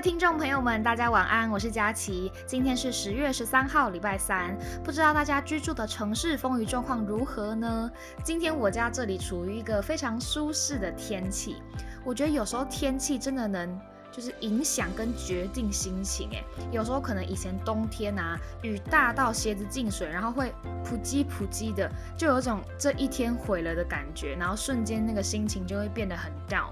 听众朋友们，大家晚安，我是佳琪。今天是十月十三号，礼拜三。不知道大家居住的城市风雨状况如何呢？今天我家这里处于一个非常舒适的天气。我觉得有时候天气真的能。就是影响跟决定心情，哎，有时候可能以前冬天啊，雨大到鞋子进水，然后会扑叽扑叽的，就有种这一天毁了的感觉，然后瞬间那个心情就会变得很 down。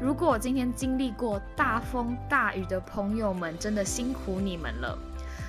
如果今天经历过大风大雨的朋友们，真的辛苦你们了。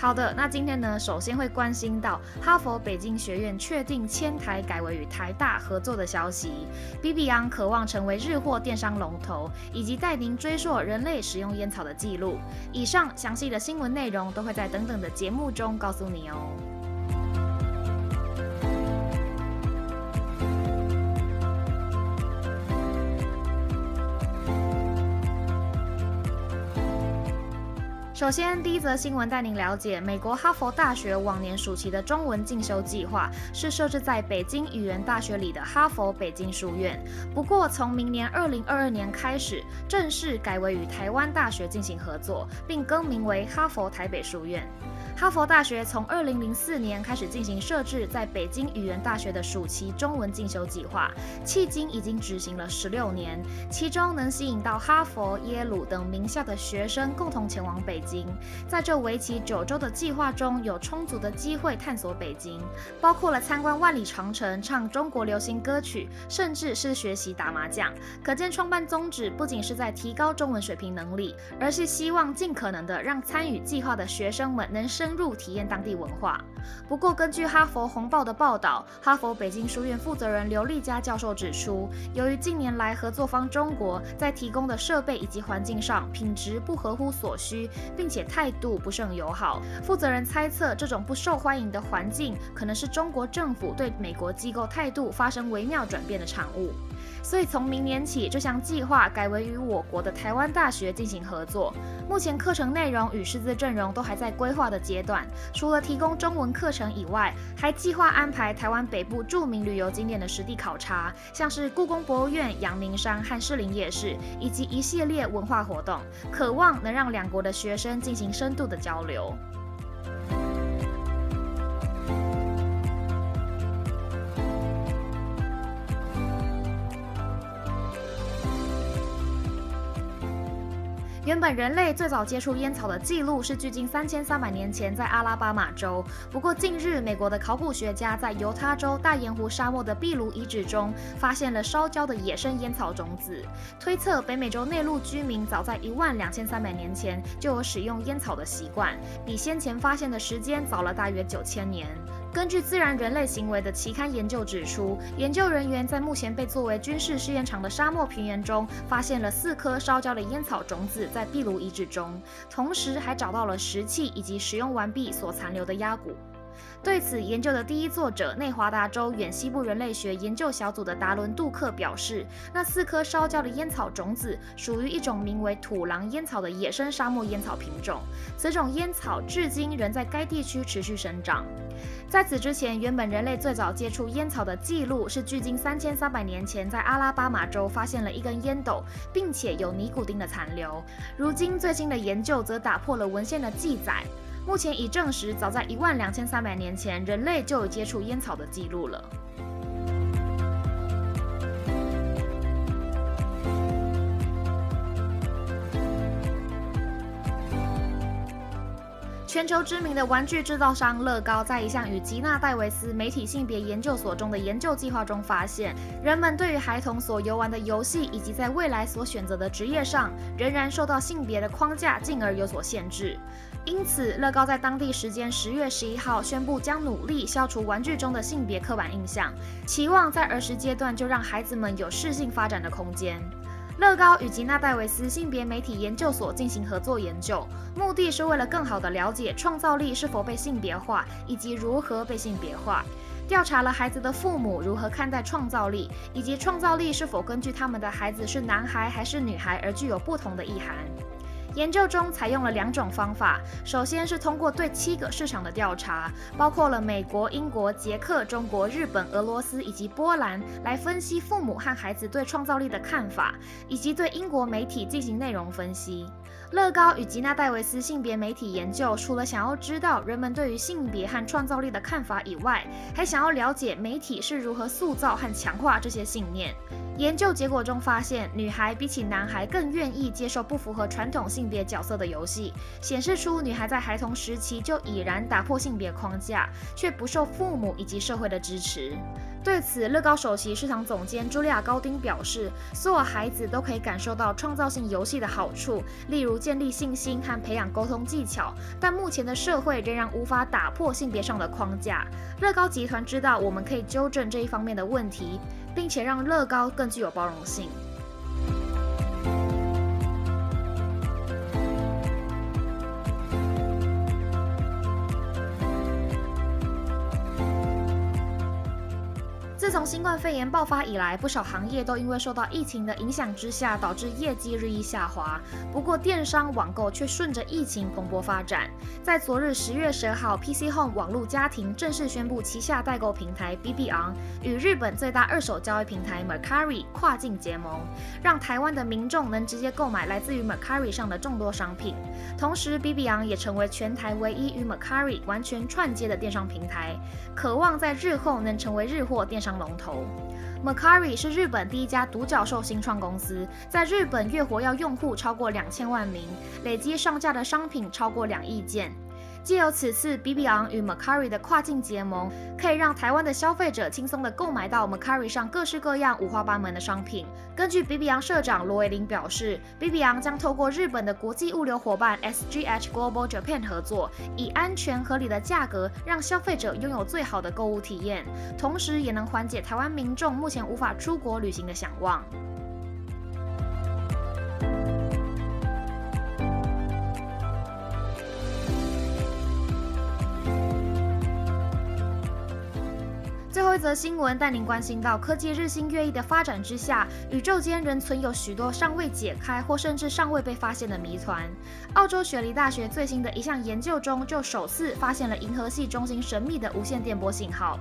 好的，那今天呢，首先会关心到哈佛北京学院确定迁台改为与台大合作的消息，B B 昂渴望成为日货电商龙头，以及带您追溯人类使用烟草的记录。以上详细的新闻内容都会在等等的节目中告诉你哦。首先，第一则新闻带您了解，美国哈佛大学往年暑期的中文进修计划是设置在北京语言大学里的哈佛北京书院。不过，从明年二零二二年开始，正式改为与台湾大学进行合作，并更名为哈佛台北书院。哈佛大学从二零零四年开始进行设置在北京语言大学的暑期中文进修计划，迄今已经执行了十六年，其中能吸引到哈佛、耶鲁等名校的学生共同前往北京。在这为期九周的计划中，有充足的机会探索北京，包括了参观万里长城、唱中国流行歌曲，甚至是学习打麻将。可见创办宗旨不仅是在提高中文水平能力，而是希望尽可能的让参与计划的学生们能深。深入体验当地文化。不过，根据哈佛红报的报道，哈佛北京书院负责人刘丽佳教授指出，由于近年来合作方中国在提供的设备以及环境上品质不合乎所需，并且态度不甚友好，负责人猜测这种不受欢迎的环境可能是中国政府对美国机构态度发生微妙转变的产物。所以从明年起，这项计划改为与我国的台湾大学进行合作。目前课程内容与师资阵容都还在规划的阶段。除了提供中文课程以外，还计划安排台湾北部著名旅游景点的实地考察，像是故宫博物院、阳明山和士林夜市，以及一系列文化活动，渴望能让两国的学生进行深度的交流。原本人类最早接触烟草的记录是距今三千三百年前在阿拉巴马州。不过近日，美国的考古学家在犹他州大盐湖沙漠的壁炉遗址中发现了烧焦的野生烟草种子，推测北美洲内陆居民早在一万两千三百年前就有使用烟草的习惯，比先前发现的时间早了大约九千年。根据《自然人类行为》的期刊研究指出，研究人员在目前被作为军事试验场的沙漠平原中，发现了四颗烧焦的烟草种子在壁炉遗址中，同时还找到了石器以及使用完毕所残留的鸭骨。对此研究的第一作者，内华达州远西部人类学研究小组的达伦·杜克表示，那四颗烧焦的烟草种子属于一种名为土狼烟草的野生沙漠烟草品种。此种烟草至今仍在该地区持续生长。在此之前，原本人类最早接触烟草的记录是距今三千三百年前，在阿拉巴马州发现了一根烟斗，并且有尼古丁的残留。如今最新的研究则打破了文献的记载。目前已证实，早在一万两千三百年前，人类就有接触烟草的记录了。全球知名的玩具制造商乐高，在一项与吉娜戴维斯媒体性别研究所中的研究计划中发现，人们对于孩童所游玩的游戏以及在未来所选择的职业上，仍然受到性别的框架，进而有所限制。因此，乐高在当地时间十月十一号宣布，将努力消除玩具中的性别刻板印象，期望在儿时阶段就让孩子们有适性发展的空间。乐高与吉娜戴维斯性别媒体研究所进行合作研究，目的是为了更好地了解创造力是否被性别化，以及如何被性别化。调查了孩子的父母如何看待创造力，以及创造力是否根据他们的孩子是男孩还是女孩而具有不同的意涵。研究中采用了两种方法，首先是通过对七个市场的调查，包括了美国、英国、捷克、中国、日本、俄罗斯以及波兰，来分析父母和孩子对创造力的看法，以及对英国媒体进行内容分析。乐高与吉娜戴维斯性别媒体研究，除了想要知道人们对于性别和创造力的看法以外，还想要了解媒体是如何塑造和强化这些信念。研究结果中发现，女孩比起男孩更愿意接受不符合传统性别角色的游戏，显示出女孩在孩童时期就已然打破性别框架，却不受父母以及社会的支持。对此，乐高首席市场总监茱莉亚·高丁表示：“所有孩子都可以感受到创造性游戏的好处，例如建立信心和培养沟通技巧。但目前的社会仍然无法打破性别上的框架。乐高集团知道我们可以纠正这一方面的问题，并且让乐高更具有包容性。”从新冠肺炎爆发以来，不少行业都因为受到疫情的影响之下，导致业绩日益下滑。不过，电商网购却顺着疫情蓬勃发展。在昨日十月十二号，PC Home 网络家庭正式宣布旗下代购平台 BB On 与日本最大二手交易平台 Mercari 跨境结盟，让台湾的民众能直接购买来自于 Mercari 上的众多商品。同时，BB On 也成为全台唯一与 Mercari 完全串接的电商平台，渴望在日后能成为日货电商。龙头，Macari 是日本第一家独角兽新创公司，在日本月活跃用户超过两千万名，累积上架的商品超过两亿件。借由此次 BB 昂与 Macari 的跨境结盟，可以让台湾的消费者轻松的购买到 Macari 上各式各样、五花八门的商品。根据 BB 昂社长罗维林表示，BB 昂将透过日本的国际物流伙伴 SGH Global Japan 合作，以安全合理的价格，让消费者拥有最好的购物体验，同时也能缓解台湾民众目前无法出国旅行的想望。后一则新闻带您关心到，科技日新月异的发展之下，宇宙间仍存有许多尚未解开或甚至尚未被发现的谜团。澳洲雪梨大学最新的一项研究中，就首次发现了银河系中心神秘的无线电波信号。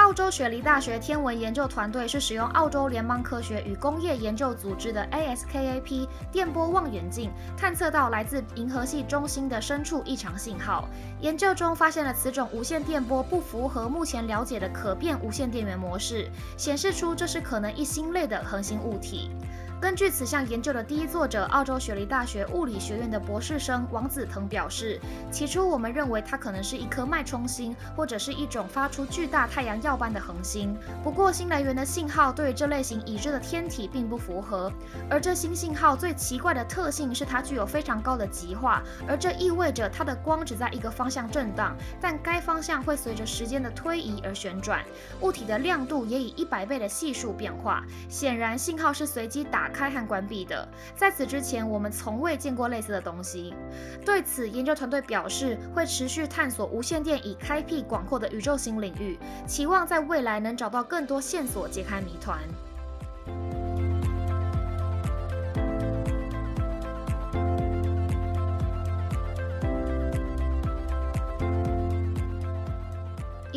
澳洲雪梨大学天文研究团队是使用澳洲联邦科学与工业研究组织的 ASKAP 电波望远镜，探测到来自银河系中心的深处异常信号。研究中发现了此种无线电波不符合目前了解的可变无线电源模式，显示出这是可能一星类的恒星物体。根据此项研究的第一作者，澳洲雪梨大学物理学院的博士生王子腾表示，起初我们认为它可能是一颗脉冲星，或者是一种发出巨大太阳耀斑的恒星。不过，新来源的信号对于这类型已知的天体并不符合。而这新信号最奇怪的特性是它具有非常高的极化，而这意味着它的光只在一个方向震荡，但该方向会随着时间的推移而旋转。物体的亮度也以一百倍的系数变化。显然，信号是随机打。开和关闭的，在此之前，我们从未见过类似的东西。对此，研究团队表示会持续探索无线电已开辟广阔的宇宙新领域，期望在未来能找到更多线索，解开谜团。